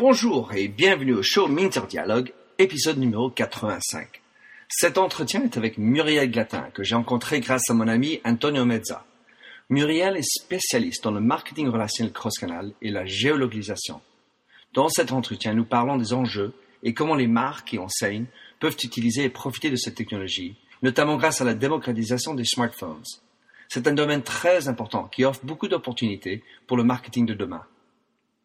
Bonjour et bienvenue au show Minter Dialogue, épisode numéro 85. Cet entretien est avec Muriel Glatin, que j'ai rencontré grâce à mon ami Antonio Mezza. Muriel est spécialiste dans le marketing relationnel cross-canal et la géolocalisation. Dans cet entretien, nous parlons des enjeux et comment les marques et enseignes peuvent utiliser et profiter de cette technologie, notamment grâce à la démocratisation des smartphones. C'est un domaine très important qui offre beaucoup d'opportunités pour le marketing de demain.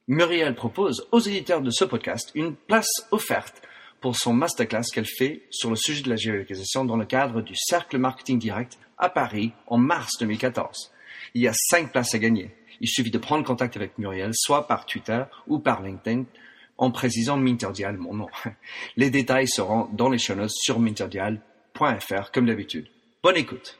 Muriel propose aux éditeurs de ce podcast une place offerte pour son masterclass qu'elle fait sur le sujet de la géolocalisation dans le cadre du Cercle Marketing Direct à Paris en mars 2014. Il y a cinq places à gagner. Il suffit de prendre contact avec Muriel, soit par Twitter ou par LinkedIn, en précisant Minterdial, mon nom. Les détails seront dans les show notes sur minterdial.fr, comme d'habitude. Bonne écoute.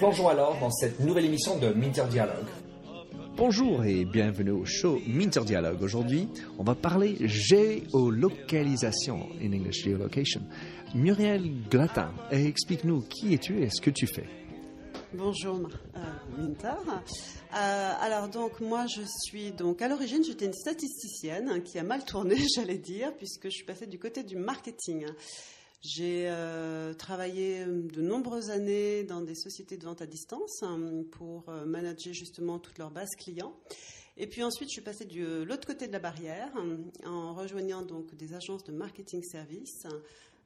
Plongeons alors dans cette nouvelle émission de Minter Dialogue. Bonjour et bienvenue au show Minter Dialogue. Aujourd'hui, on va parler géolocalisation, in English geolocation. Muriel Glatin, explique-nous qui es-tu et ce que tu fais. Bonjour euh, Minter. Euh, alors donc moi je suis donc à l'origine j'étais une statisticienne hein, qui a mal tourné j'allais dire puisque je suis passée du côté du marketing. J'ai euh, travaillé de nombreuses années dans des sociétés de vente à distance hein, pour euh, manager justement toute leur base client. Et puis ensuite, je suis passée de l'autre côté de la barrière hein, en rejoignant donc des agences de marketing service.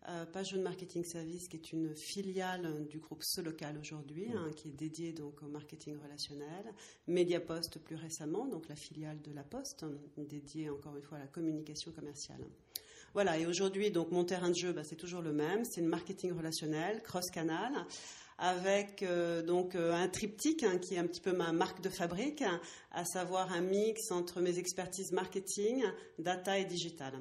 Euh, Page Marketing Service, qui est une filiale du groupe Solocal aujourd'hui, hein, qui est dédiée donc au marketing relationnel. Mediapost plus récemment, donc la filiale de la Poste, dédiée encore une fois à la communication commerciale. Voilà, et aujourd'hui, donc mon terrain de jeu, bah, c'est toujours le même, c'est le marketing relationnel, cross-canal, avec euh, donc euh, un triptyque hein, qui est un petit peu ma marque de fabrique, à savoir un mix entre mes expertises marketing, data et digital.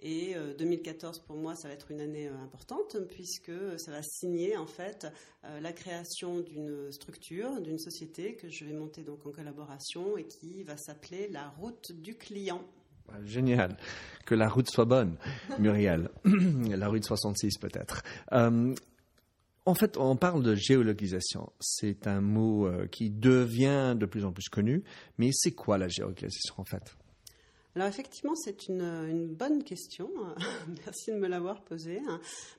Et 2014 pour moi, ça va être une année importante puisque ça va signer en fait la création d'une structure, d'une société que je vais monter donc en collaboration et qui va s'appeler la route du client. Ah, génial. Que la route soit bonne, Muriel. la route 66 peut-être. Euh, en fait, on parle de géolocalisation. C'est un mot qui devient de plus en plus connu. Mais c'est quoi la géolocalisation en fait? Alors effectivement, c'est une, bonne question. Merci de me l'avoir posée.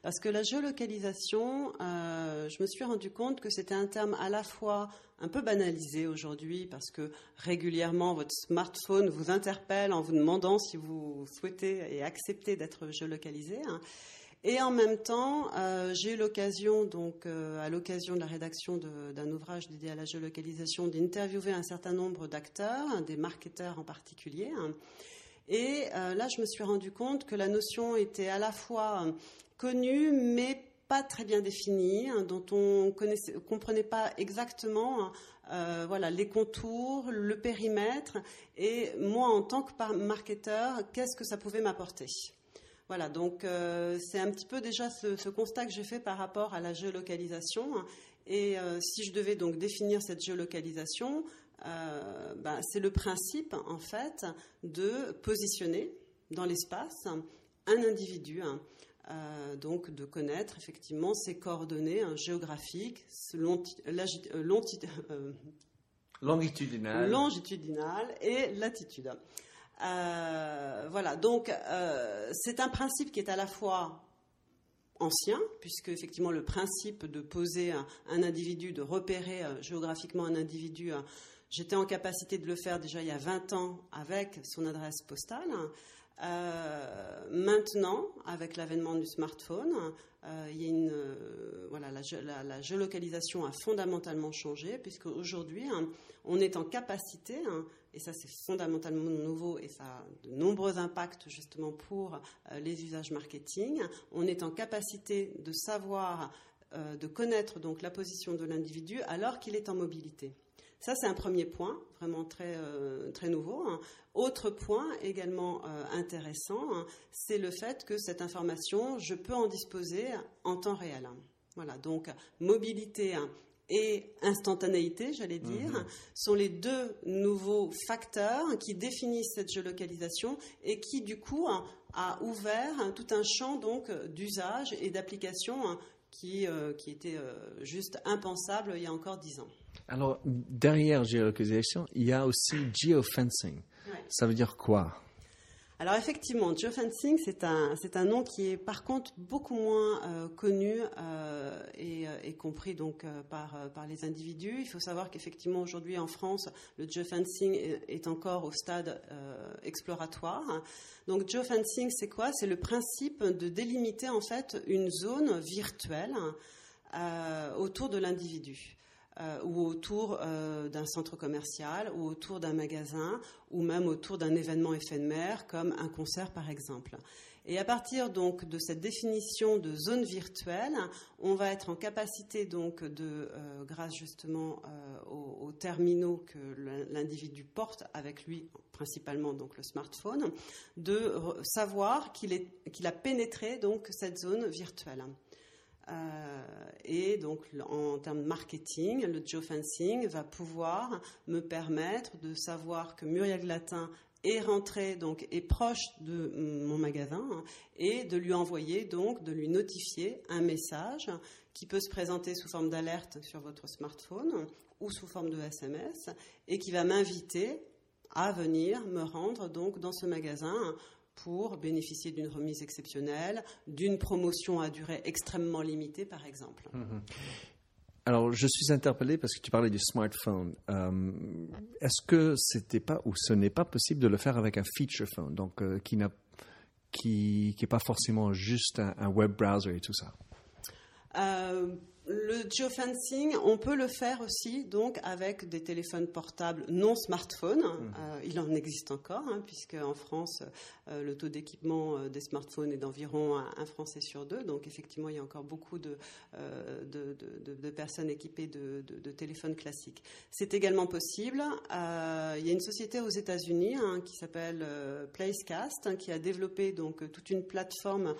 Parce que la géolocalisation, euh, je me suis rendu compte que c'était un terme à la fois un peu banalisé aujourd'hui parce que régulièrement votre smartphone vous interpelle en vous demandant si vous souhaitez et acceptez d'être géolocalisé. Hein. Et en même temps, euh, j'ai eu l'occasion, donc, euh, à l'occasion de la rédaction d'un ouvrage dédié à la géolocalisation, d'interviewer un certain nombre d'acteurs, des marketeurs en particulier. Hein. Et euh, là, je me suis rendu compte que la notion était à la fois connue, mais pas très bien définie, hein, dont on ne comprenait pas exactement voilà, les contours, le périmètre, et moi, en tant que marketeur, qu'est-ce que ça pouvait m'apporter? Voilà, donc euh, c'est un petit peu déjà ce, constat que j'ai fait par rapport à la géolocalisation. Et euh, si je devais donc définir cette géolocalisation, euh, ben, c'est le principe en fait de positionner dans l'espace un individu. Hein, donc de connaître effectivement ses coordonnées hein, géographiques, longitudinales. longitudinales et latitude. Euh, voilà, donc euh, c'est un principe qui est à la fois ancien, puisque effectivement le principe de poser un, individu, de repérer euh, géographiquement un individu, j'étais en capacité de le faire déjà il y a 20 ans avec son adresse postale. Maintenant, avec l'avènement du smartphone, a une, voilà, la, géolocalisation a fondamentalement changé, puisque aujourd'hui, hein, on est en capacité hein, et ça c'est fondamentalement nouveau et ça a de nombreux impacts justement pour euh, les usages marketing. On est en capacité de savoir de connaître donc la position de l'individu alors qu'il est en mobilité. Ça, c'est un premier point, vraiment très, très nouveau. Hein. Autre point également intéressant, hein, c'est le fait que cette information, je peux en disposer en temps réel. Voilà, donc mobilité et instantanéité, j'allais dire, mhm. sont les deux nouveaux facteurs qui définissent cette géolocalisation et qui, du coup, a ouvert tout un champ donc d'usage et d'application qui, euh, qui était euh, juste impensable il y a encore dix ans. Alors, derrière géolocalisation, il y a aussi geofencing. Ça veut dire quoi? Alors effectivement, geofencing, c'est un, c'est un nom qui est par contre beaucoup moins euh, connu euh, et, euh, et, compris donc par, par les individus. Il faut savoir qu'effectivement aujourd'hui en France, le geofencing est, est encore au stade exploratoire. Donc geofencing, c'est quoi? C'est le principe de délimiter en fait une zone virtuelle autour de l'individu. Euh, ou autour euh, d'un centre commercial, ou autour d'un magasin, ou même autour d'un événement éphémère comme un concert par exemple. Et à partir donc de cette définition de zone virtuelle, on va être en capacité donc de, euh, grâce justement aux, terminaux que l'individu porte avec lui, principalement donc le smartphone, de savoir qu'il a pénétré donc cette zone virtuelle. Euh, et donc, en termes de marketing, le geofencing va pouvoir me permettre de savoir que Muriel Glatin est rentré, donc est proche de mon magasin, hein, et de lui envoyer, donc, de lui notifier un message qui peut se présenter sous forme d'alerte sur votre smartphone ou sous forme de SMS, et qui va m'inviter à venir me rendre donc dans ce magasin pour bénéficier d'une remise exceptionnelle, d'une promotion à durée extrêmement limitée, par exemple. Mhm. Alors, je suis interpellé parce que tu parlais du smartphone. Euh, est-ce que c'était pas ou ce n'est pas possible de le faire avec un feature phone, donc euh, qui n'a qui n'est pas forcément juste un, web browser et tout ça? Euh, le geofencing, on peut le faire aussi donc avec des téléphones portables non smartphones. Mhm. Euh, il en existe encore, hein, puisque en France, euh, le taux d'équipement euh, des smartphones est d'environ un, Français sur deux. Donc effectivement, il y a encore beaucoup de, de, personnes équipées de, téléphones classiques. C'est également possible. il y a une société aux États-Unis hein, qui s'appelle Placecast, hein, qui a développé donc toute une plateforme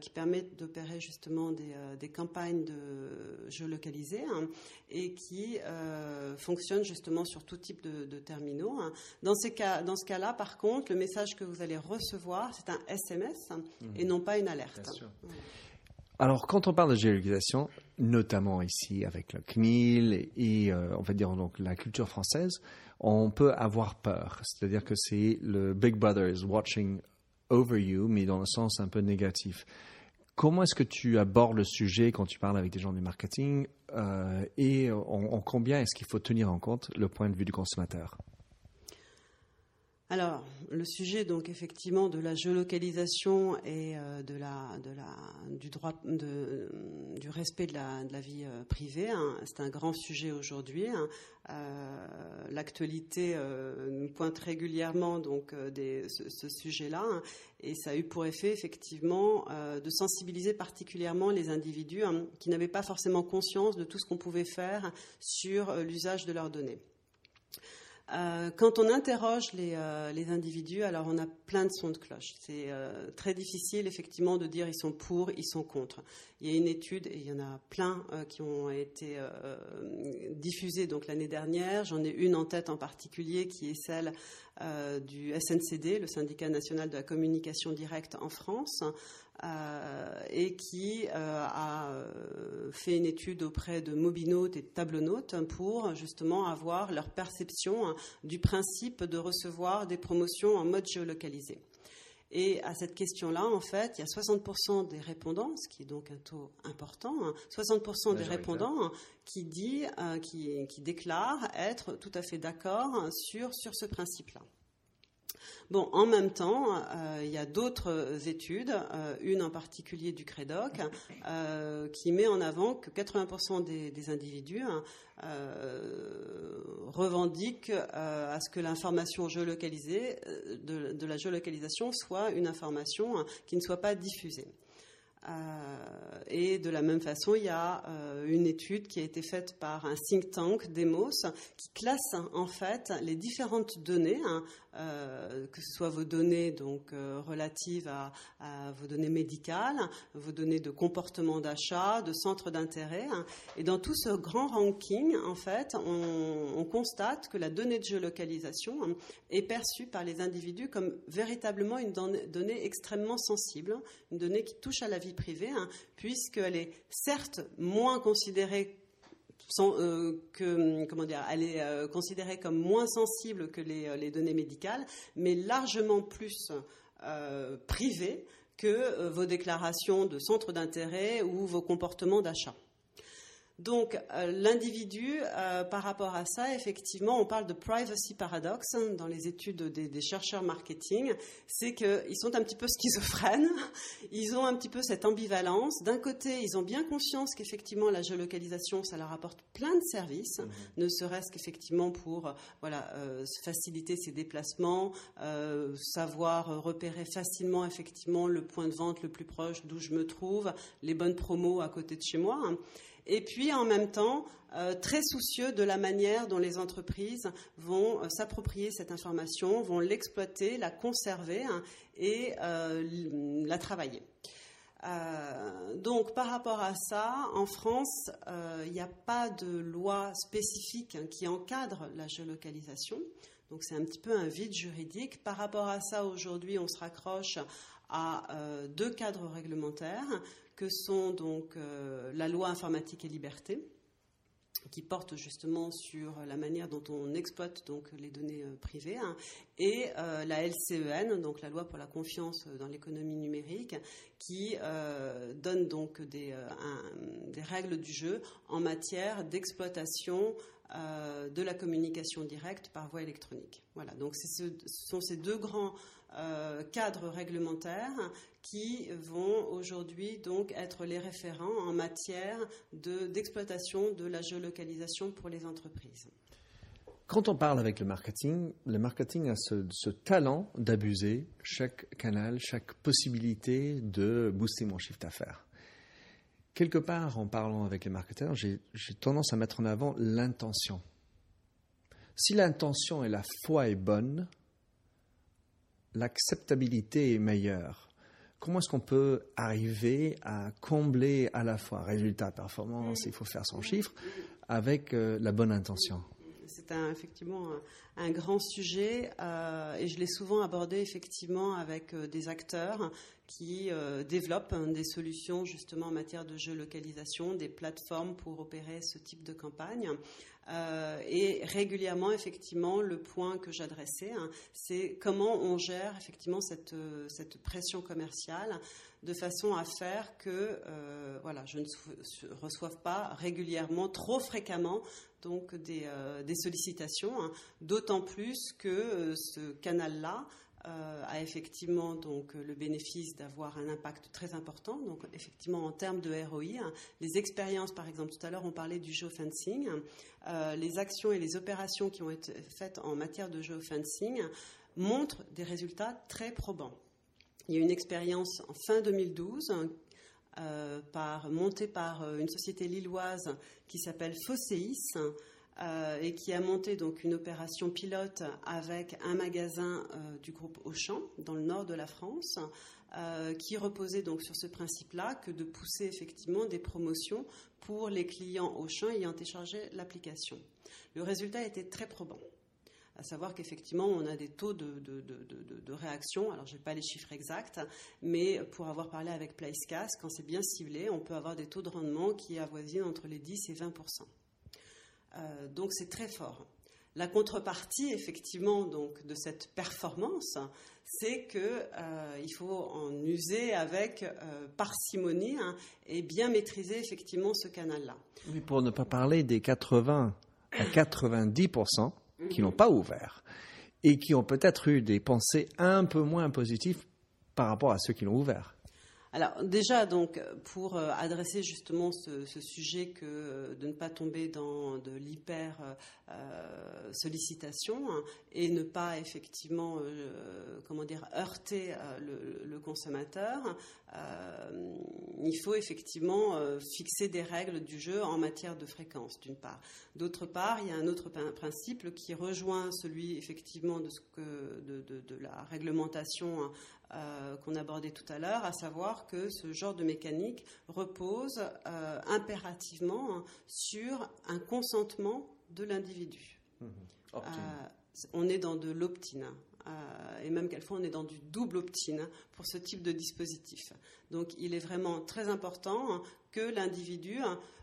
qui permet d'opérer justement des, des campagnes de géolocalisé hein, et qui euh, fonctionne justement sur tout type de, terminaux. Hein. Dans, ces cas, dans ce cas-là, par contre, le message que vous allez recevoir, c'est un SMS et mhm. non pas une alerte. Alors, quand on parle de géolocalisation, notamment ici avec le CNIL et, euh, on va dire donc la culture française, on peut avoir peur. C'est-à-dire que c'est le Big Brother is watching over you, mais dans le sens un peu négatif. Comment est-ce que tu abordes le sujet quand tu parles avec des gens du marketing euh, et en, combien est-ce qu'il faut tenir en compte le point de vue du consommateur? Alors, le sujet, donc effectivement, de la géolocalisation et euh, de la, de la, du droit, de, du respect de la, vie euh, privée, hein, c'est un grand sujet aujourd'hui. Hein. Euh, l'actualité nous pointe régulièrement donc ce, sujet-là, hein, et ça a eu pour effet effectivement de sensibiliser particulièrement les individus qui n'avaient pas forcément conscience de tout ce qu'on pouvait faire sur l'usage de leurs données. Euh, quand on interroge euh, les, individus, alors on a plein de sons de cloche. C'est euh, très difficile effectivement de dire ils sont pour, ils sont contre. Il y a une étude, et il y en a plein qui ont été diffusées l'année dernière. J'en ai une en tête en particulier qui est celle du SNCD, le syndicat national de la communication directe en France, et qui euh, a euh, fait une étude auprès de mobinautes et de tablonautes pour justement avoir leur perception hein, du principe de recevoir des promotions en mode géolocalisé. Et à cette question-là, en fait, il y a 60% des répondants, ce qui est donc un taux important, 60% hein, des répondants qui, dit, qui, qui déclarent être tout à fait d'accord sur, sur ce principe-là. Bon, en même temps, euh, il y a d'autres études, euh, une en particulier du CREDOC, euh, qui met en avant que 80% des, individus hein, revendiquent à ce que l'information géolocalisée, de, la géolocalisation, soit une information hein, qui ne soit pas diffusée. Euh, et de la même façon, il y a euh, une étude qui a été faite par un think tank, Demos, qui classe en fait les différentes données, hein, euh, que ce soit vos données donc relatives à, vos données médicales, vos données de comportement d'achat, de centre d'intérêt. Hein. et dans tout ce grand ranking, en fait, on, constate que la donnée de géolocalisation hein, est perçue par les individus comme véritablement une donnée extrêmement sensible, une donnée qui touche à la vie privée, hein, puisqu'elle est certes moins considérée euh, euh, considérée comme moins sensible que les, euh, données médicales, mais largement plus privée que vos déclarations de centre d'intérêt ou vos comportements d'achat. Donc euh, l'individu, euh, par rapport à ça, effectivement, on parle de privacy paradox hein, dans les études des, chercheurs marketing, c'est qu'ils sont un petit peu schizophrènes, ils ont un petit peu cette ambivalence. D'un côté, ils ont bien conscience qu'effectivement la géolocalisation, ça leur apporte plein de services, mmh. ne serait-ce qu'effectivement pour voilà euh, faciliter ses déplacements, savoir repérer facilement effectivement le point de vente le plus proche d'où je me trouve, les bonnes promos à côté de chez moi. Hein et puis en même temps euh, très soucieux de la manière dont les entreprises vont euh, s'approprier cette information, vont l'exploiter, la conserver hein, et euh, la travailler. donc par rapport à ça, en France, il n'y a pas de loi spécifique hein, qui encadre la géolocalisation. Donc c'est un petit peu un vide juridique. Par rapport à ça, aujourd'hui, on se raccroche à deux cadres réglementaires que sont donc euh, la loi informatique et liberté, qui porte justement sur la manière dont on exploite donc les données euh, privées, hein, et euh, la LCEN, donc la loi pour la confiance dans l'économie numérique, qui donne donc des, règles du jeu en matière d'exploitation de la communication directe par voie électronique. Voilà, donc ce sont ces deux grands cadres réglementaires qui vont aujourd'hui donc être les référents en matière d'exploitation de, la géolocalisation pour les entreprises. Quand on parle avec le marketing, le marketing a ce, talent d'abuser chaque canal, chaque possibilité de booster mon chiffre d'affaires. Quelque part, en parlant avec les marketeurs, j'ai tendance à mettre en avant l'intention. Si l'intention et la foi est bonne, l'acceptabilité est meilleure. Comment est-ce qu'on peut arriver à combler à la fois résultat, performance, il faut faire son chiffre, avec euh, la bonne intention? C'est effectivement un, grand sujet euh, et je l'ai souvent abordé effectivement avec euh, des acteurs qui développent hein, des solutions justement en matière de géolocalisation, des plateformes pour opérer ce type de campagne. Euh, et régulièrement, effectivement, le point que j'adressais, hein, c'est comment on gère effectivement cette, euh, cette, pression commerciale de façon à faire que euh, voilà, je ne reçoive pas régulièrement, trop fréquemment, donc des, des sollicitations, hein, d'autant plus que ce canal-là euh, a effectivement donc le bénéfice d'avoir un impact très important. Donc effectivement en termes de ROI, hein, les expériences par exemple, tout à l'heure on parlait du geofencing, euh, les actions et les opérations qui ont été faites en matière de geofencing montrent des résultats très probants. Il y a une expérience en fin 2012 euh, par, montée par une société lilloise qui s'appelle Fosseis, euh, et qui a monté donc une opération pilote avec un magasin euh, du groupe Auchan dans le nord de la France, euh, qui reposait donc sur ce principe-là que de pousser effectivement des promotions pour les clients Auchan ayant téléchargé l'application. Le résultat était très probant à savoir qu'effectivement, on a des taux de, réaction. Alors, je n'ai pas les chiffres exacts, mais pour avoir parlé avec PlaceCast, quand c'est bien ciblé, on peut avoir des taux de rendement qui avoisinent entre les 10 et 20 euh, donc c'est très fort. La contrepartie, effectivement, donc, de cette performance, c'est qu'il euh, faut en user avec euh, parcimonie hein, et bien maîtriser effectivement ce canal-là. Oui, pour ne pas parler des 80 à 90% qui n'ont pas ouvert et qui ont peut-être eu des pensées un peu moins positives par rapport à ceux qui l'ont ouvert. Alors déjà, donc, pour euh, adresser justement ce, sujet que euh, de ne pas tomber dans de l'hyper euh, sollicitation hein, et ne pas effectivement, comment dire, heurter le, consommateur, il faut effectivement fixer des règles du jeu en matière de fréquence, d'une part. D'autre part, il y a un autre principe qui rejoint celui effectivement de, la réglementation euh, qu'on abordait tout à l'heure, à savoir que ce genre de mécanique repose euh, impérativement sur un consentement de l'individu. Mmh. Euh, on est dans de l'opt-in. et même quelquefois on est dans du double opt-in pour ce type de dispositif. Donc il est vraiment très important que l'individu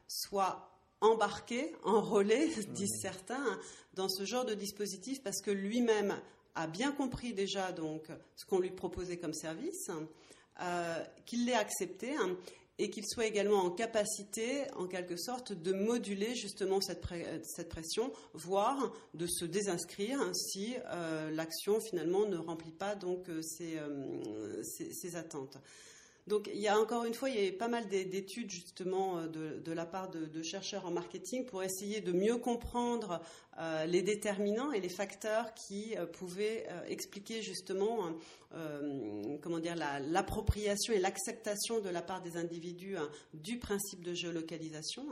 soit embarqué, enrôlé, disent mmh. certains, dans ce genre de dispositif parce que lui-même a bien compris déjà donc ce qu'on lui proposait comme service, euh, qu'il l'ait accepté hein, et qu'il soit également en capacité, en quelque sorte, de moduler justement cette, pression, voire de se désinscrire si euh, l'action finalement ne remplit pas donc euh, ses attentes. Donc il y a encore une fois, il y a pas mal d'études justement euh, de, la part de, chercheurs en marketing pour essayer de mieux comprendre euh, les déterminants et les facteurs qui euh, pouvaient expliquer justement comment dire l'appropriation et l'acceptation de la part des individus hein, du principe de géolocalisation.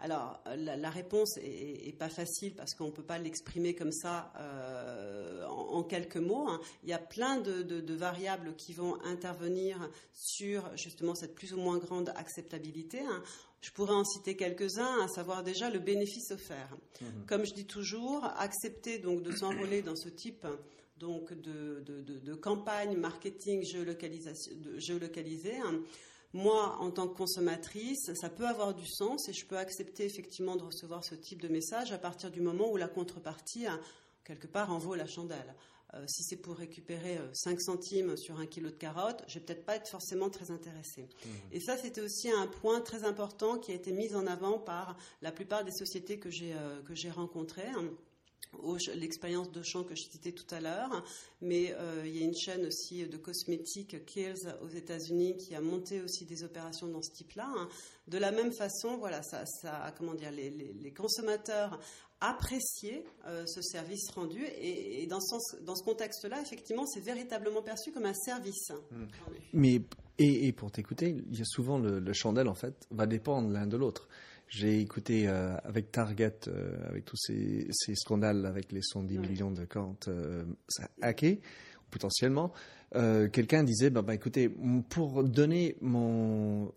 Alors, la, réponse est, pas facile parce qu'on ne peut pas l'exprimer comme ça euh, en, quelques mots. Hein. Il y a plein de, variables qui vont intervenir sur justement cette plus ou moins grande acceptabilité. Hein. Je pourrais en citer quelques-uns, à savoir déjà le bénéfice offert. Mmh. Comme je dis toujours, accepter donc de s'enrôler dans ce type donc de, campagne marketing géolocalisée, hein, moi, en tant que consommatrice, ça peut avoir du sens et je peux accepter effectivement de recevoir ce type de message à partir du moment où la contrepartie, quelque part, en vaut la chandelle. Euh, si c'est pour récupérer 5 euh, centimes sur un kilo de carottes, je vais peut-être pas être forcément très intéressée. Mmh. Et ça, c'était aussi un point très important qui a été mis en avant par la plupart des sociétés que j'ai euh, rencontrées l'expérience de champ que je citais tout à l'heure, mais euh, il y a une chaîne aussi de cosmétiques, Kills, aux États-Unis, qui a monté aussi des opérations dans ce type-là. Hein. De la même façon, voilà, ça, ça comment dire, les, consommateurs appréciaient euh, ce service rendu, et, dans ce, dans ce contexte-là, effectivement, c'est véritablement perçu comme un service. Mmh. Mais et, pour t'écouter, il y a souvent le, le chandelle en fait va dépendre l'un de l'autre. J'ai écouté euh, avec Target, euh, avec tous ces, scandales avec les 110 millions de comptes euh, hackés, potentiellement, quelqu'un disait bah, bah, écoutez, pour donner mon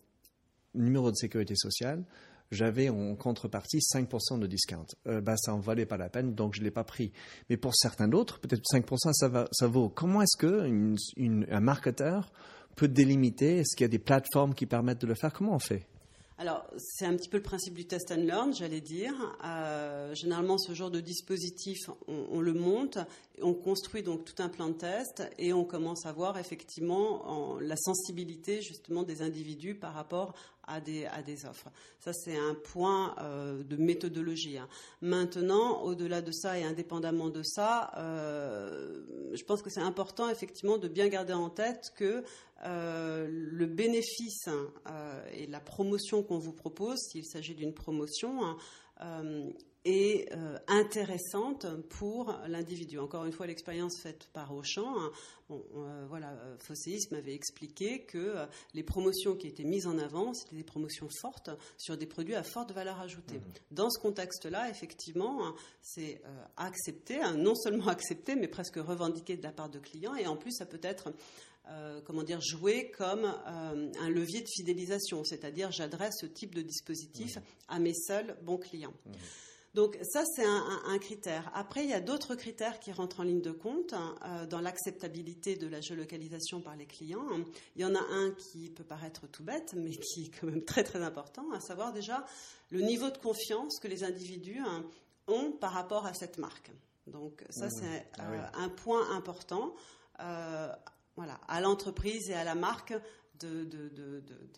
numéro de sécurité sociale, j'avais en contrepartie 5% de discount. bah, ça en valait pas la peine, donc je l'ai pas pris. Mais pour certains d'autres, peut-être 5% ça, va, ça vaut. Comment est-ce que un marketeur peut délimiter? Est-ce qu'il y a des plateformes qui permettent de le faire? Comment on fait? Alors, c'est un petit peu le principe du test and learn, j'allais dire. Euh, généralement, ce genre de dispositif, on, le monte, on construit donc tout un plan de test et on commence à voir effectivement la sensibilité justement des individus par rapport à des, offres. Ça, c'est un point euh, de méthodologie. Hein. Maintenant, au-delà de ça et indépendamment de ça, euh, je pense que c'est important effectivement de bien garder en tête que euh, le bénéfice et la promotion qu'on vous propose, s'il s'agit d'une promotion, hein, est euh, intéressante pour l'individu. Encore une fois, l'expérience faite par Auchan, hein, bon, euh, voilà, euh, m'avait expliqué que les promotions qui étaient mises en avant, c'était des promotions fortes sur des produits à forte valeur ajoutée. Mmh. Dans ce contexte-là, effectivement, hein, c'est accepté, hein, non seulement accepté, mais presque revendiqué de la part de clients, et en plus, ça peut être comment dire, joué comme un levier de fidélisation, c'est-à-dire j'adresse ce type de dispositif mmh. à mes seuls bons clients. Mmh. Donc ça, c'est un, critère. Après, il y a d'autres critères qui rentrent en ligne de compte hein, euh, dans l'acceptabilité de la géolocalisation par les clients. Il y en a un qui peut paraître tout bête, mais qui est quand même très très important, à savoir déjà le niveau de confiance que les individus hein, ont par rapport à cette marque. Donc ça, mmh. c'est ah euh, un point important. Euh, voilà, à l'entreprise et à la marque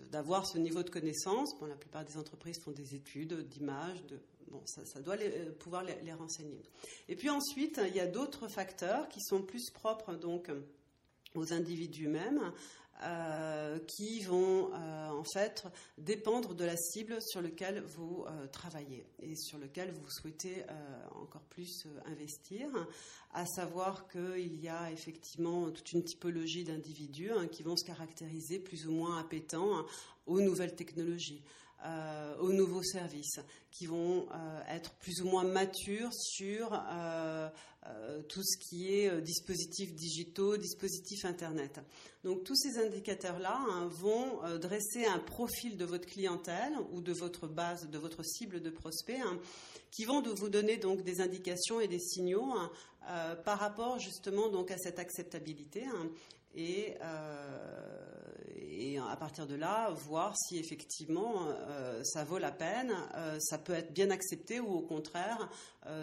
d'avoir ce niveau de connaissance. Bon, la plupart des entreprises font des études d'images, de, bon, ça, doit euh, pouvoir les, renseigner. Et puis ensuite, il y a d'autres facteurs qui sont plus propres donc aux individus eux-mêmes. qui vont en fait dépendre de la cible sur laquelle vous travaillez et sur laquelle vous souhaitez encore plus investir. À savoir qu'il y a effectivement toute une typologie d'individus hein, qui vont se caractériser plus ou moins appétants aux nouvelles technologies. Euh, aux nouveaux services, qui vont euh, être plus ou moins matures sur euh, tout ce qui est dispositifs digitaux, dispositifs Internet. Donc tous ces indicateurs-là hein, vont dresser un profil de votre clientèle ou de votre base, de votre cible de prospects, hein, qui vont vous donner donc des indications et des signaux hein, par rapport justement donc à cette acceptabilité et, et, à partir de là, voir si effectivement euh, ça vaut la peine, euh, ça peut être bien accepté ou au contraire,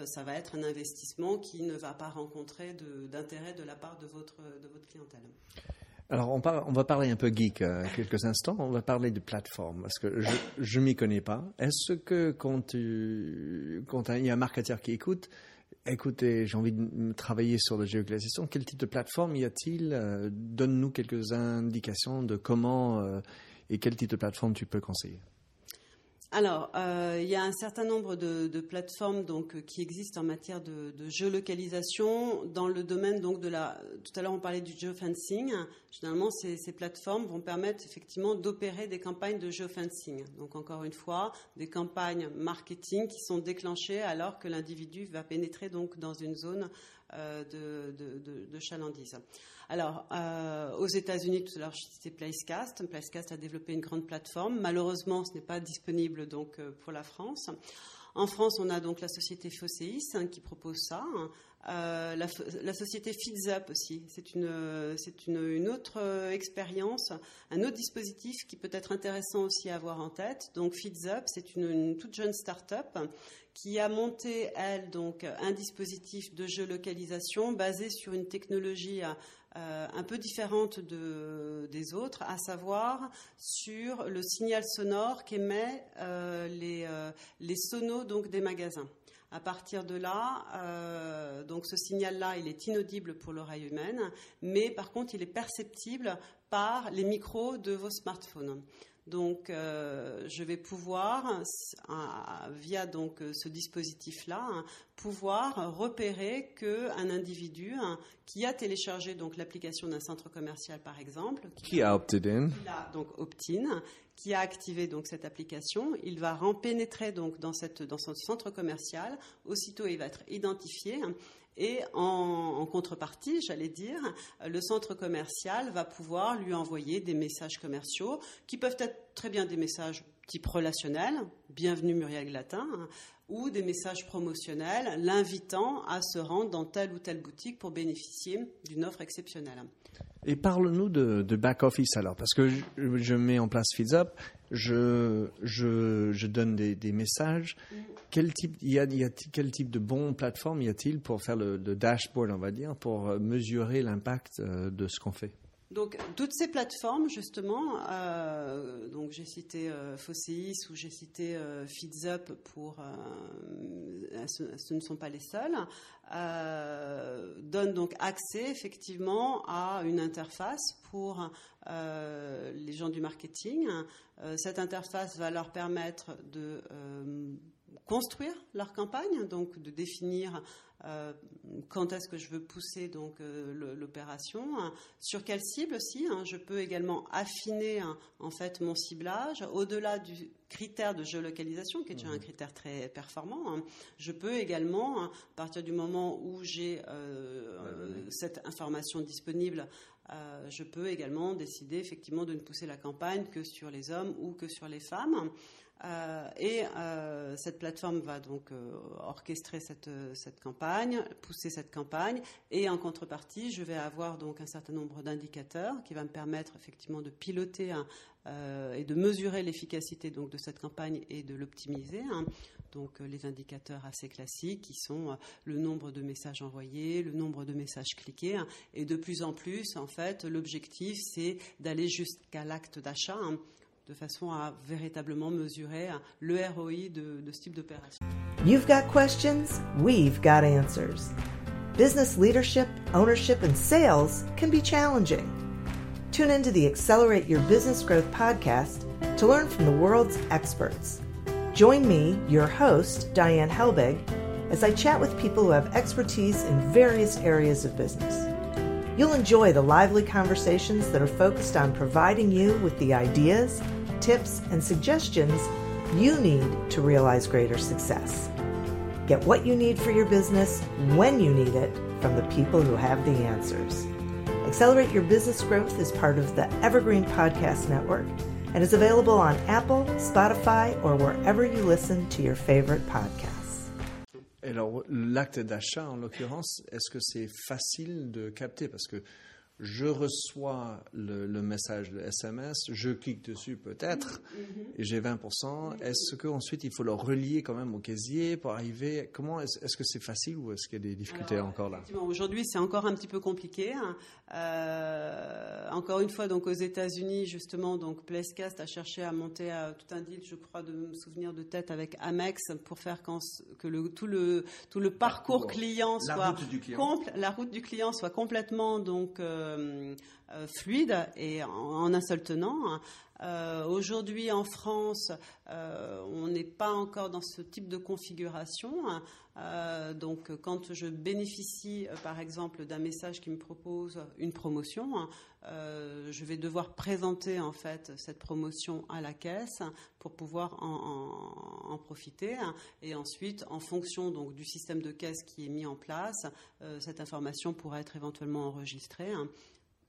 ça va être un investissement qui ne va pas rencontrer d'intérêt de, la part de votre, de votre clientèle. Alors, on, on, va parler un peu geek quelques instants. On va parler de plateforme parce que je ne m'y connais pas. Est-ce que quand, tu, quand il y a un marketeur qui écoute, Écoutez, j'ai envie de travailler sur la géolocalisation. Quel type de plateforme y a-t-il euh, Donne-nous quelques indications de comment euh, et quel type de plateforme tu peux conseiller alors, euh, il y a un certain nombre de, plateformes donc euh, qui existent en matière de, géolocalisation dans le domaine donc de la. Tout à l'heure, on parlait du geofencing. Généralement, ces, plateformes vont permettre effectivement d'opérer des campagnes de geofencing. Donc, encore une fois, des campagnes marketing qui sont déclenchées alors que l'individu va pénétrer donc dans une zone euh, de, chalandise. Alors, euh, aux États-Unis, tout à l'heure, je citais Placecast. Placecast a développé une grande plateforme. Malheureusement, ce n'est pas disponible donc euh, pour la France. En France, on a donc la société Fosseis hein, qui propose ça. Euh, la, société FeedsUp aussi, c'est une, c'est une, autre expérience, un autre dispositif qui peut être intéressant aussi à avoir en tête. Donc FeedsUp, c'est une, une, toute jeune start-up qui a monté, elle, donc, un dispositif de géolocalisation basé sur une technologie euh, un peu différente des autres, à savoir sur le signal sonore qu'émet euh, les, euh, sonos donc, des magasins. À partir de là, ce signal-là, il est inaudible pour l'oreille humaine, mais par contre, il est perceptible par les micros de vos smartphones. Donc, euh, je vais pouvoir, via donc euh, ce dispositif-là, hein, pouvoir repérer qu'un individu hein, qui a téléchargé donc l'application d'un centre commercial, par exemple, qui, a opted in, donc opt-in, qui a activé donc cette application, il va pénétrer donc dans cette dans son centre commercial. Aussitôt, il va être identifié et en, contrepartie, j'allais dire, le centre commercial va pouvoir lui envoyer des messages commerciaux qui peuvent être très bien des messages type relationnel, bienvenue Muriel Glatin, ou des messages promotionnels l'invitant à se rendre dans telle ou telle boutique pour bénéficier d'une offre exceptionnelle. Et parle-nous de, back-office alors, parce que je, mets en place FeedsUp, je, je, je donne des, des messages. Mm. Quel type, y a, y a quel type de bonne plateforme y a-t-il pour faire le, le, dashboard, on va dire, pour mesurer l'impact euh, de ce qu'on fait? Donc toutes ces plateformes justement, euh, donc j'ai cité euh, ou j'ai cité euh, FeedsUp pour, euh, ce, ne sont pas les seuls, donnent donc accès effectivement à une interface pour les gens du marketing. cette interface va leur permettre de construire leur campagne, donc de définir euh, quand est-ce que je veux pousser donc euh, l'opération, hein. sur quelle cible aussi. Hein. je peux également affiner hein, en fait mon ciblage au-delà du critère de géolocalisation qui est déjà un mmh. critère très performant. je peux également, à partir du moment où j'ai euh, cette information disponible, je peux également décider effectivement de ne pousser la campagne que sur les hommes ou que sur les femmes. Euh, et euh, cette plateforme va donc euh, orchestrer cette, cette, campagne, pousser cette campagne, et en contrepartie, je vais avoir donc un certain nombre d'indicateurs qui va me permettre effectivement de piloter et de mesurer l'efficacité donc de cette campagne et de l'optimiser. Hein. Donc les indicateurs assez classiques qui sont le nombre de messages envoyés, le nombre de messages cliqués, hein. et de plus en plus, en fait, l'objectif c'est d'aller jusqu'à l'acte d'achat. Hein de façon à véritablement mesurer le ROI de, de ce type d'opération. You've got questions, we've got answers. Business leadership, ownership, and sales can be challenging. Tune into the Accelerate Your Business Growth podcast to learn from the world's experts. Join me, your host, Diane Helbig, as I chat with people who have expertise in various areas of business. You'll enjoy the lively conversations that are focused on providing you with the ideas, tips, and suggestions you need to realize greater success. Get what you need for your business when you need it from the people who have the answers. Accelerate Your Business Growth is part of the Evergreen Podcast Network and is available on Apple, Spotify, or wherever you listen to your favorite podcasts. Alors, l'acte d'achat, en l'occurrence, est-ce que c'est facile de capter Parce que je reçois le, le, message de SMS, je clique dessus peut-être, et j'ai 20%. Est-ce qu'ensuite il faut le relier quand même au casier pour arriver Comment est-ce est -ce que c'est facile ou est-ce qu'il y a des difficultés Alors, encore là? Aujourd'hui, c'est encore un petit peu compliqué. hein. Euh, encore une fois, donc aux États-Unis, justement, donc Placecast a cherché à monter à tout un deal, je crois, de me souvenir de tête avec Amex pour faire que le, tout le tout le parcours, Parcours. client La soit route du client. compl- la route du client soit complètement donc euh, fluide et en, un seul tenant. Euh, Aujourd'hui en France, euh, on n'est pas encore dans ce type de configuration. Euh, donc, quand je bénéficie, euh, par exemple, d'un message qui me propose une promotion, hein, euh, je vais devoir présenter en fait cette promotion à la caisse pour pouvoir en, profiter. hein. Et ensuite, en fonction donc du système de caisse qui est mis en place, cette information pourra être éventuellement enregistrée. hein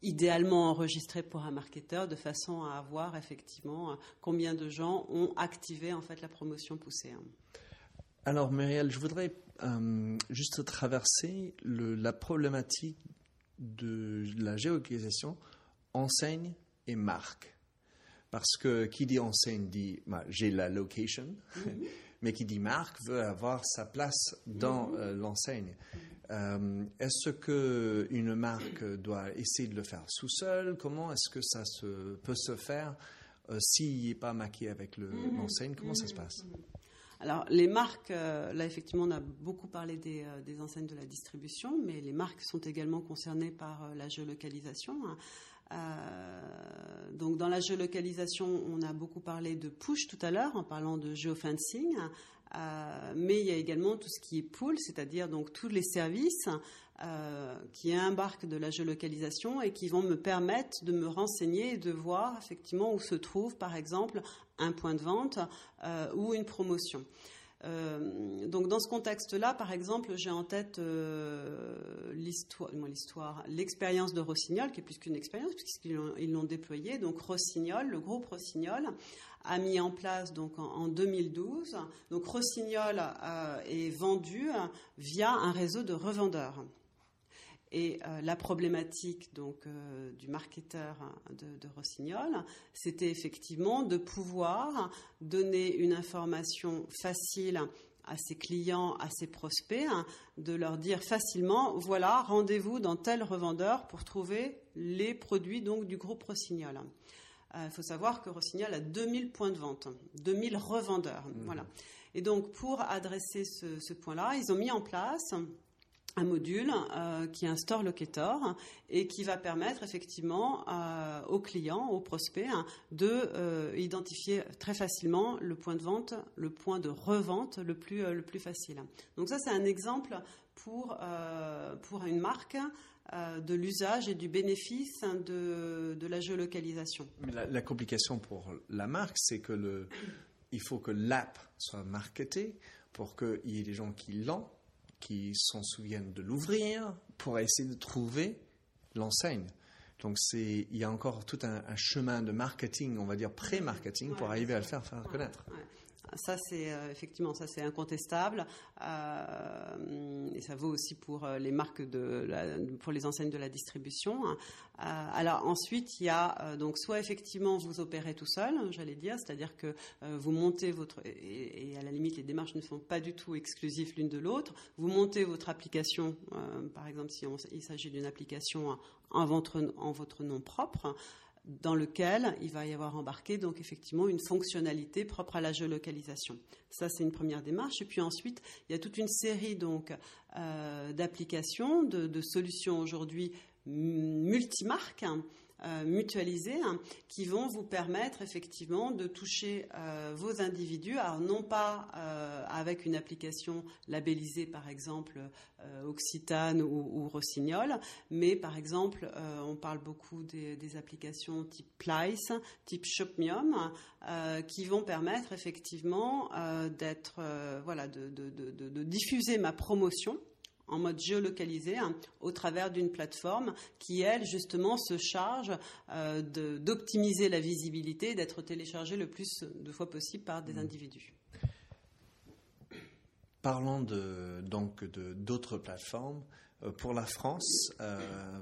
idéalement enregistrée pour un marketeur de façon à avoir effectivement combien de gens ont activé en fait la promotion poussée. Alors, Muriel, je voudrais euh, juste traverser le- la problématique de la géolocalisation enseigne et marque. Parce que qui dit enseigne dit bah, j'ai la location, mais qui dit marque veut avoir sa place dans euh, l'enseigne. Euh, est-ce que une marque doit essayer de le faire sous seul? Comment est-ce que ça se, peut se faire euh, s'il n'est pas maquillé avec le- l'enseigne? Comment ça se passe? Alors, les marques, euh, là, effectivement, on a beaucoup parlé des, euh, des enseignes de la distribution, mais les marques sont également concernées par euh, la géolocalisation. hein. Donc, dans la géolocalisation, on a beaucoup parlé de push tout à l'heure, en parlant de geofencing. Euh, mais il y a également tout ce qui est pull, c'est-à-dire donc tous les services qui embarquent de la géolocalisation et qui vont me permettre de me renseigner et de voir effectivement où se trouve, par exemple, un point de vente euh, ou une promotion. Euh, donc dans ce contexte-là, par exemple, j'ai en tête euh, l'histoire, l'expérience de Rossignol, qui est plus qu'une expérience puisqu'ils l'ont, l'ont déployée. Donc Rossignol, le groupe Rossignol a mis en place donc en, en 2012. Donc Rossignol est vendu via un réseau de revendeurs. Et euh, la problématique donc euh, du marketeur de, de Rossignol, c'était effectivement de pouvoir donner une information facile à ses clients, à ses prospects, hein, de leur dire facilement voilà, rendez-vous dans tel revendeur pour trouver les produits donc du groupe Rossignol. Euh, Il faut savoir que Rossignol a 2000 points de vente, 2000 revendeurs. Voilà. Et donc, pour adresser ce, ce point-là, ils ont mis en place un module euh, qui store locator et qui va permettre effectivement euh, aux clients, aux prospects, hein, de euh, identifier très facilement le point de vente, le point de revente le plus, euh, le plus facile. Donc ça, c'est un exemple pour, euh, pour une marque de l'usage et du bénéfice de, de la géolocalisation. La, la complication pour la marque, c'est que le, il faut que l'app soit marketée pour qu'il y ait des gens qui l'ont, qui s'en souviennent de l'ouvrir, pour essayer de trouver l'enseigne. Donc c'est, il y a encore tout un, un chemin de marketing, on va dire pré-marketing, pour arriver à le faire faire connaître. Ouais. Ça, c'est euh, effectivement, ça c'est incontestable. Euh, et ça vaut aussi pour euh, les marques de, la, pour les enseignes de la distribution. Euh, alors ensuite, il y a euh, donc soit effectivement vous opérez tout seul, j'allais dire, c'est-à-dire que euh, vous montez votre et, et, à la limite les démarches ne sont pas du tout exclusives l'une de l'autre. Vous montez votre application, par exemple si on, il s'agit d'une application en votre, en votre nom propre dans lequel il va y avoir embarqué donc effectivement une fonctionnalité propre à la géolocalisation. Ça c'est une première démarche et puis ensuite il y a toute une série donc euh, d'applications, de, de, solutions aujourd'hui multimarques. Mutualisés hein, qui vont vous permettre effectivement de toucher vos individus, alors non pas avec une application labellisée par exemple Occitane ou, Rossignol, mais par exemple on parle beaucoup des, applications type Plice, type Shopmium, qui vont permettre effectivement d'être voilà de, de diffuser ma promotion en mode géolocalisé hein, au travers d'une plateforme qui, elle, justement, se charge euh, d'optimiser la visibilité, d'être téléchargée le plus de fois possible par des mmh. individus. Parlons de, donc d'autres plateformes. Euh, pour la France, euh,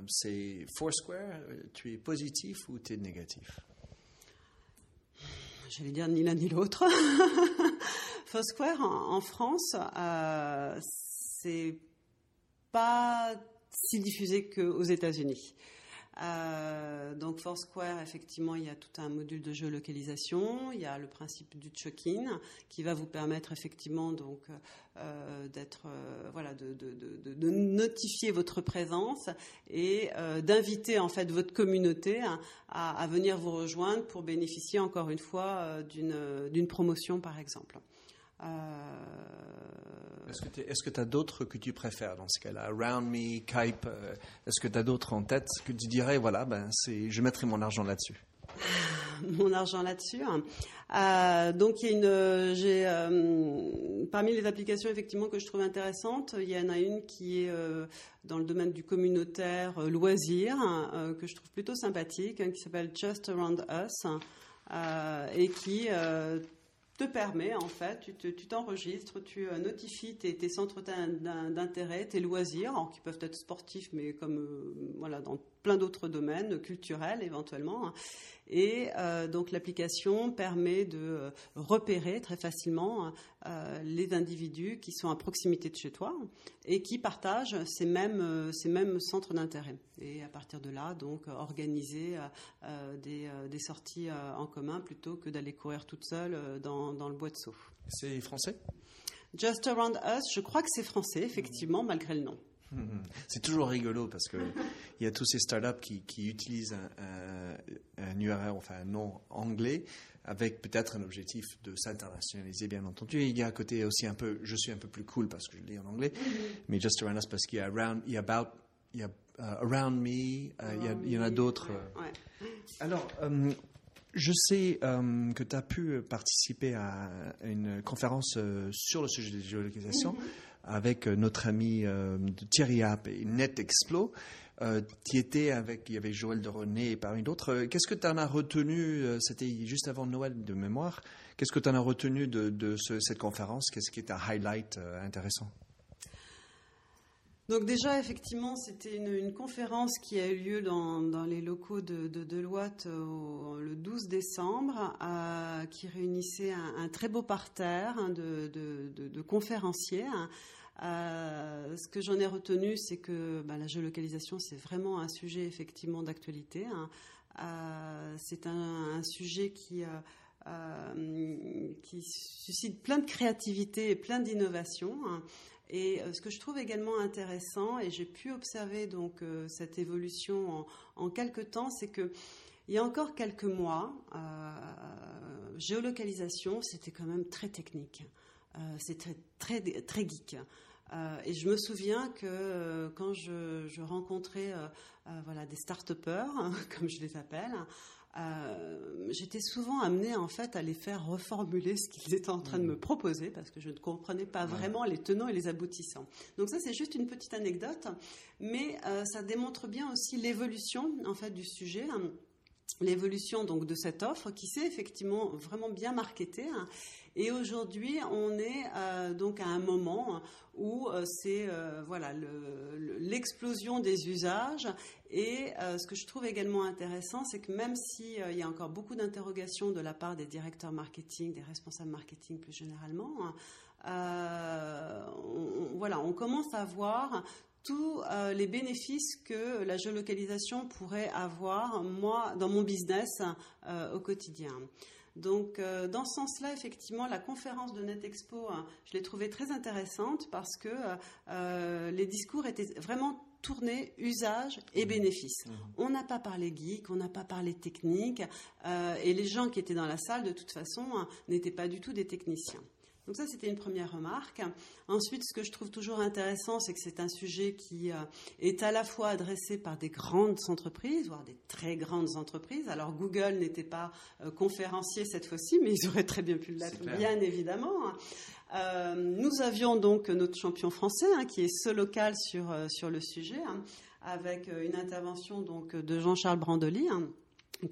c'est Foursquare. Tu es positif ou tu es négatif? J'allais dire ni l'un ni l'autre. Foursquare en, en France, c'est pas si diffusé qu'aux États-Unis. Euh, donc Foursquare, effectivement, il y a tout un module de géolocalisation. Il y a le principe du check-in qui va vous permettre effectivement donc euh, d'être euh, voilà de, de, notifier votre présence et d'inviter en fait votre communauté à, à, venir vous rejoindre pour bénéficier encore une fois d'une promotion par exemple. Est-ce que tu as d'autres que tu préfères dans ce cas-là? Around Me, Kype, euh, est-ce que tu as d'autres en tête? Que tu dirais, voilà, ben, je mettrai mon argent là-dessus mon argent là-dessus. Hein. Euh, donc il y a une, j'ai euh, parmi les applications effectivement que je trouve intéressantes, il y en a une qui est dans le domaine du communautaire loisir que je trouve plutôt sympathique, hein, qui s'appelle Just Around Us et qui te permet, en fait, tu t'enregistres, tu, euh, notifies tes, centres d'intérêt, tes loisirs, qui peuvent être sportifs, mais comme euh, voilà, dans plein d'autres domaines, culturels éventuellement. Et euh, donc l'application permet de euh, repérer très facilement euh, les individus qui sont à proximité de chez toi et qui partagent ces mêmes, ces mêmes centres d'intérêt. Et à partir de là, donc organiser des, des, sorties en commun plutôt que d'aller courir toute seule dans, dans le bois de Sceaux. C'est français? Just Around Us, je crois que c'est français, effectivement, malgré le nom. C'est toujours rigolo parce que il y a tous ces startups qui, qui utilisent un, un, URL, enfin un nom anglais, avec peut-être un objectif de s'internationaliser, bien entendu. il y a à côté aussi un peu, je suis un peu plus cool parce que je lis en anglais, mais Just Around Us parce qu'il y a Around, il y a About, il y a uh, Around Me, uh, il, y a, en a d'autres. Alors, um, je sais um, que tu as pu participer à une conférence euh, sur le sujet de géolocalisation. Mm-hmm avec euh, notre ami euh, Thierry App et NetExplo. Euh, tu étais avec, il y avait Joël de René et parmi d'autres. Euh, qu'est-ce que tu en as retenu C'était juste avant Noël de mémoire. Qu'est-ce que tu en as retenu de, de ce, cette conférence? Qu'est-ce qui est un highlight intéressant? Donc déjà, effectivement, c'était une, conférence qui a eu lieu dans, les locaux de, de Deloitte le 12 décembre, qui réunissait un, très beau parterre hein, de, de, conférenciers. Hein, euh, ce que j'en ai retenu, c'est que bah, la géolocalisation, c'est vraiment un sujet effectivement d'actualité. Hein. Euh, c'est un, sujet qui, euh, qui suscite plein de créativité et plein d'innovation. Hein. Et ce que je trouve également intéressant, et j'ai pu observer donc cette évolution en, en quelques temps, c'est que il y a encore quelques mois, géolocalisation, c'était quand même très technique. c'était très, très geek. Euh, et je me souviens que euh, quand je, je rencontrais euh, voilà, des start-upers, comme je les appelle, j'étais souvent amenée en fait à les faire reformuler ce qu'ils étaient en train de me proposer parce que je ne comprenais pas vraiment les tenants et les aboutissants. Donc ça c'est juste une petite anecdote, mais ça démontre bien aussi l'évolution en fait du sujet l'évolution donc de cette offre qui s'est effectivement vraiment bien marketée. Hein. Et aujourd'hui, on est euh, donc à un moment où euh, c'est euh, voilà l'explosion des usages. Et ce que je trouve également intéressant, c'est que même s'il il y a encore beaucoup d'interrogations de la part des directeurs marketing, des responsables marketing plus généralement, hein, voilà, on commence à voir tous euh, les bénéfices que la géolocalisation pourrait avoir, moi, dans mon business euh, au quotidien. Donc, euh, dans ce sens-là, effectivement, la conférence de NetExpo, hein, je l'ai trouvée très intéressante parce que euh, les discours étaient vraiment tournés usage et mmh. bénéfice. Mmh. On n'a pas parlé geek, on n'a pas parlé technique, et les gens qui étaient dans la salle, de toute façon, hein, n'étaient pas du tout des techniciens. Donc ça, c'était une première remarque. Ensuite, ce que je trouve toujours intéressant, c'est que c'est un sujet qui euh, est à la fois adressé par des grandes entreprises, voire des très grandes entreprises. Alors Google n'était pas euh, conférencier cette fois-ci, mais ils auraient très bien pu l'être, bien évidemment. Euh, nous avions donc notre champion français, hein, qui est ce local sur, sur le sujet, hein, avec une intervention donc de Jean-Charles Brandoli. Hein,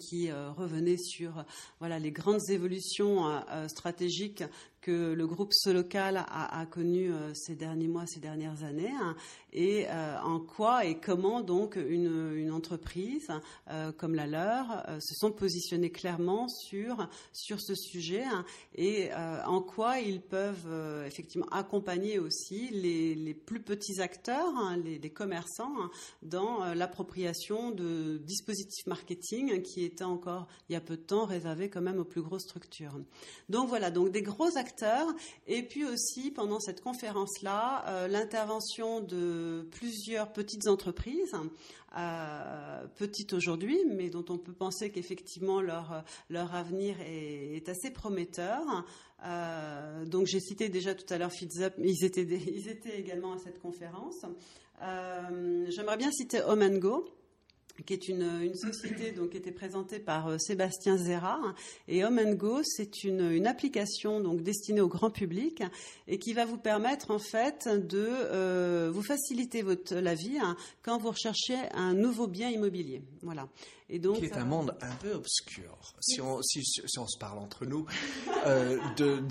qui revenait sur voilà les grandes évolutions stratégiques que le groupe Solocal a, connu euh, ces derniers mois, ces dernières années, hein, et euh, en quoi et comment donc une, une entreprise euh, comme la leur se sont positionnées clairement sur sur ce sujet hein, et en quoi ils peuvent effectivement accompagner aussi les, les plus petits acteurs, hein, les, les, commerçants, dans l'appropriation de dispositifs marketing qui étaient encore il y a peu de temps réservés quand même aux plus grosses structures. Donc voilà, donc des gros acteurs et puis aussi, pendant cette conférence-là, euh, l'intervention de plusieurs petites entreprises, euh, petites aujourd'hui, mais dont on peut penser qu'effectivement leur, leur avenir est, assez prometteur. Euh, donc j'ai cité déjà tout à l'heure FeedsUp, ils étaient, ils étaient également à cette conférence. J'aimerais bien citer Home Go qui est une, une, société donc qui était présentée par euh, Sébastien Zera et Home Go c'est une, une, application donc destinée au grand public et qui va vous permettre en fait de euh, vous faciliter votre la vie hein, quand vous recherchez un nouveau bien immobilier voilà et donc, qui est un monde un peu obscur, si on, si, si on se parle entre nous. euh, de,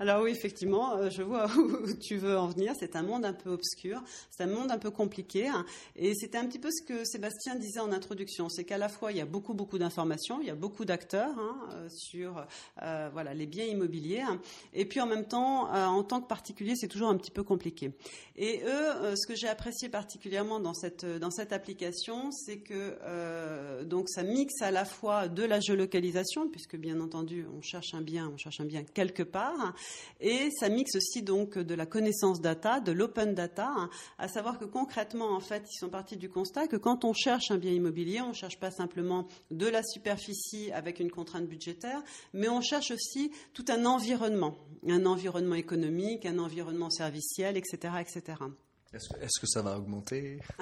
Alors oui, effectivement, euh, je vois où tu veux en venir. C'est un monde un peu obscur, c'est un monde un peu compliqué. Hein. et c'était un petit peu ce que Sébastien disait en introduction, c'est qu'à la fois, il y a beaucoup, beaucoup d'informations, il y a beaucoup d'acteurs hein, euh, sur euh, voilà, les biens immobiliers. Hein. et puis en même temps, en tant que particulier, c'est toujours un petit peu compliqué. Et eux, ce que j'ai apprécié particulièrement dans cette, dans cette application, c'est que euh, donc ça mixe à la fois de la géolocalisation, puisque bien entendu on cherche un bien, on cherche un bien quelque part, et ça mixe aussi donc de la connaissance data, de l'open data, à savoir que concrètement en fait ils sont partis du constat que quand on cherche un bien immobilier, on ne cherche pas simplement de la superficie avec une contrainte budgétaire, mais on cherche aussi tout un environnement, un environnement économique, un environnement serviciel, etc. Est-ce que, ça va augmenter?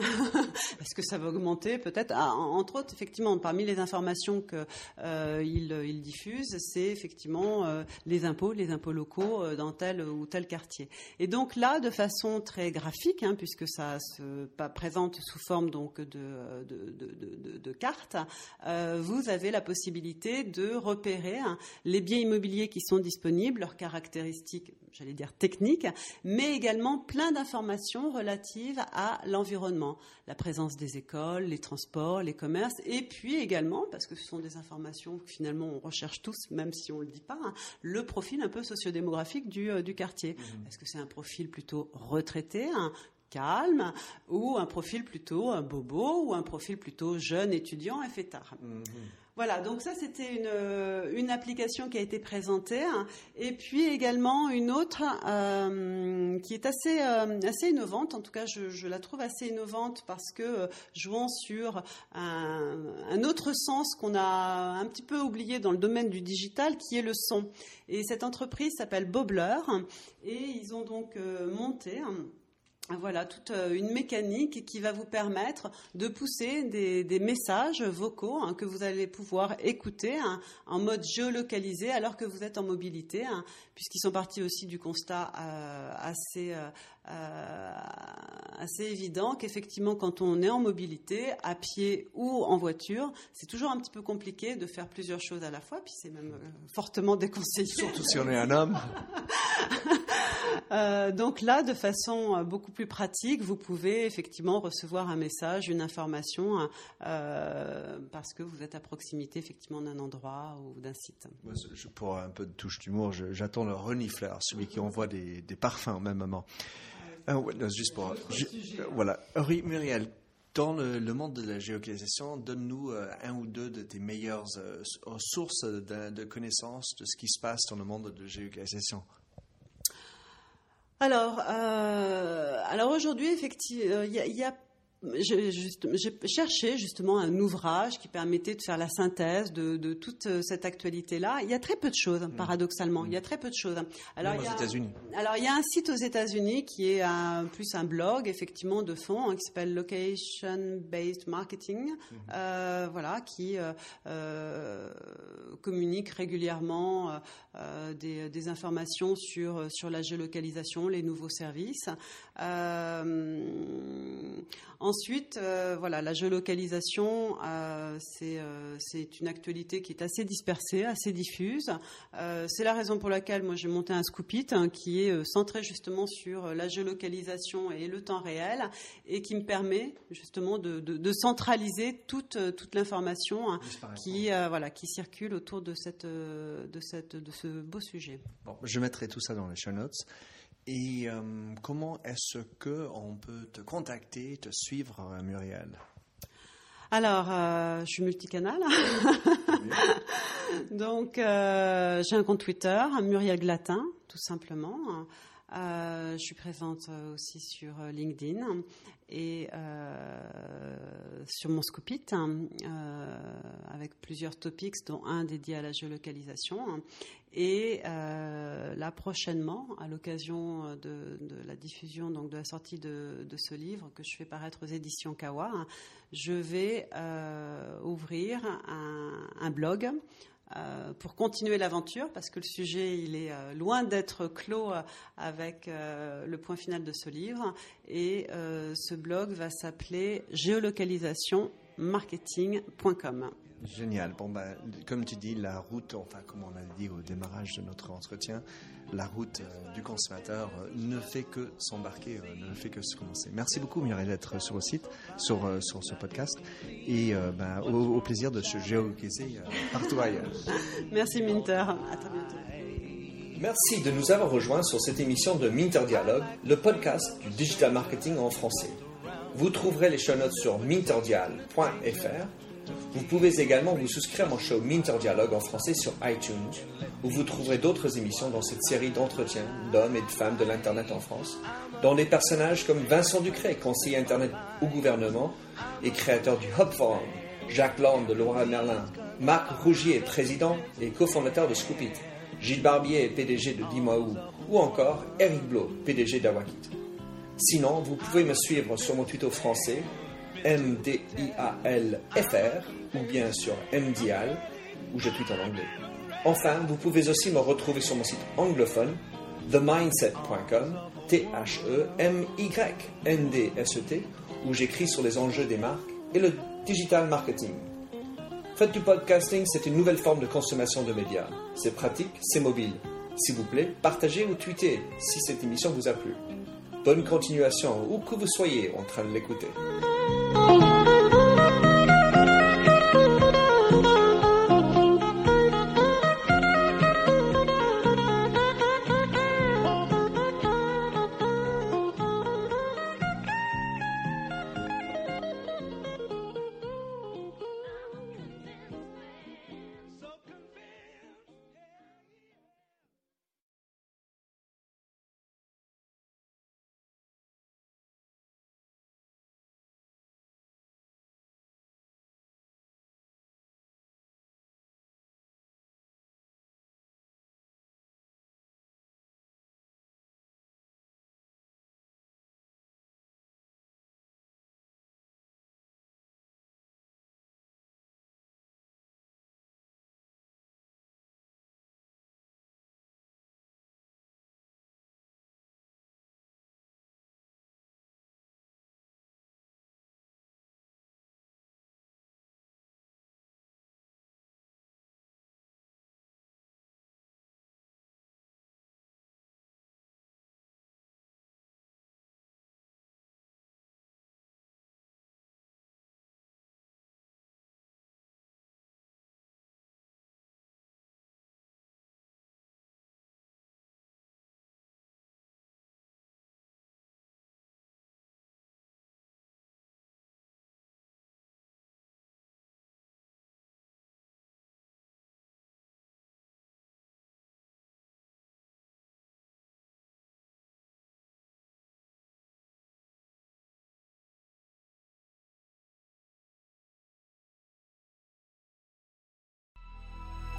Est-ce que ça va augmenter? Peut-être. Ah, entre autres, effectivement, parmi les informations qu'il euh, diffuse, c'est effectivement euh, les impôts, les impôts locaux euh, dans tel ou tel quartier. Et donc là, de façon très graphique, hein, puisque ça se présente sous forme donc de, de, euh, vous avez la possibilité de repérer hein, les biens immobiliers qui sont disponibles, leurs caractéristiques, j'allais dire techniques, mais également plein d'informations relative à l'environnement, la présence des écoles, les transports, les commerces, et puis également, parce que ce sont des informations que finalement on recherche tous, même si on ne le dit pas, hein, le profil un peu sociodémographique du, euh, du quartier. Mmh. Est-ce que c'est un profil plutôt retraité, calme, ou un profil plutôt un bobo, ou un profil plutôt jeune étudiant et fêtard? Mmh. Voilà, donc ça c'était une, euh, une application qui a été présentée, hein. et puis également une autre euh, qui est assez euh, assez innovante. En tout cas, je, je, la trouve assez innovante parce que jouant sur un, un autre sens qu'on a un petit peu oublié dans le domaine du digital, qui est le son. Et cette entreprise s'appelle Bobler, et ils ont donc monté voilà toute euh, une mécanique qui va vous permettre de pousser des, messages vocaux hein, que vous allez pouvoir écouter hein, en mode géolocalisé alors que vous êtes en mobilité, hein, puisqu'ils sont partis aussi du constat euh, assez euh, assez évident qu'effectivement quand on est en mobilité, à pied ou en voiture, c'est toujours un petit peu compliqué de faire plusieurs choses à la fois, puis c'est même fortement déconseillé. Surtout si on est un homme. Euh, donc là, de façon euh, beaucoup plus pratique, vous pouvez effectivement recevoir un message, une information, euh, parce que vous êtes à proximité effectivement d'un endroit ou d'un site. pour un peu de touche d'humour, j'attends le renifleur, celui qui envoie des, parfums au même moment. juste pour, voilà. Muriel, Dans le, monde de la géolocalisation, donne-nous euh, un ou deux de tes meilleures euh, sources de, de, connaissances de ce qui se passe dans le monde de la géolocalisation. Alors, euh, alors aujourd'hui, effectivement, il y, y, a j'ai cherché justement un ouvrage qui permettait de faire la synthèse de, de toute euh, cette actualité-là. Il y a très peu de choses, mm. paradoxalement. Il y a mm. très peu de choses. Alors, il y a, aux États-Unis. Alors, il y a un site aux États-Unis qui est un, plus un blog, effectivement, de fond, hein, qui s'appelle Location Based Marketing, mm-hmm. euh, voilà, qui euh, euh, communique régulièrement des, des, informations sur sur la géolocalisation, les nouveaux services. Euh, Ensuite, euh, voilà, la géolocalisation, euh, euh, c'est une actualité qui est assez dispersée, assez diffuse. c'est la raison pour laquelle moi j'ai monté un Scoopit hein, qui est centré justement sur la géolocalisation et le temps réel et qui me permet justement de, centraliser toute, toute l'information hein, qui, voilà, qui circule autour de, cette, de, cette, de ce beau sujet. Bon, je mettrai tout ça dans les show notes. Et euh, comment est-ce qu'on peut te contacter, te suivre, euh, Muriel? Alors, euh, je suis multicanal. Donc, j'ai un compte Twitter, Muriel Glatin, tout simplement. Je suis présente aussi sur LinkedIn et sur mon Scoopit avec plusieurs topics, dont un dédié à la géolocalisation. Et euh, là prochainement, à l'occasion de, la diffusion, donc de la sortie de, ce livre que je fais paraître aux éditions Kawa, je vais euh, ouvrir un, blog euh, pour continuer l'aventure, parce que le sujet il est loin d'être clos avec le point final de ce livre. Et ce blog va s'appeler géolocalisationmarketing.com. Génial. Bon, bah, comme tu dis, la route, enfin, comme on a dit au démarrage de notre entretien, la route euh, du consommateur euh, ne fait que s'embarquer, euh, ne fait que se commencer. Merci beaucoup, Mireille, d'être sur le site, sur, sur ce podcast. Et bah, au, plaisir de se géolocaliser partout ailleurs. Merci, Minter. À très bientôt. Merci de nous avoir rejoints sur cette émission de Minter Dialogue, le podcast du digital marketing en français. Vous trouverez les show notes sur minterdial.fr vous pouvez également vous souscrire à mon show Minter Dialogue en français sur iTunes, où vous trouverez d'autres émissions dans cette série d'entretiens d'hommes et de femmes de l'Internet en France, dont des personnages comme Vincent Ducret, conseiller Internet au gouvernement et créateur du Hub Forum, Jacques Land de Laura Merlin, Marc Rougier, président et cofondateur de Scoopit, Gilles Barbier, PDG de Dimaou, ou encore Eric Blo, PDG d'Awakit. Sinon, vous pouvez me suivre sur mon tuto français M-D-I-A-L-F-R ou bien sur MDIAL où je tweet en anglais. Enfin, vous pouvez aussi me retrouver sur mon site anglophone themindset.com T-H-E-M-Y-N-D-S-E-T où j'écris sur les enjeux des marques et le digital marketing. Faites du podcasting, c'est une nouvelle forme de consommation de médias. C'est pratique, c'est mobile. S'il vous plaît, partagez ou tweetez si cette émission vous a plu. Bonne continuation où que vous soyez en train de l'écouter. Thank you.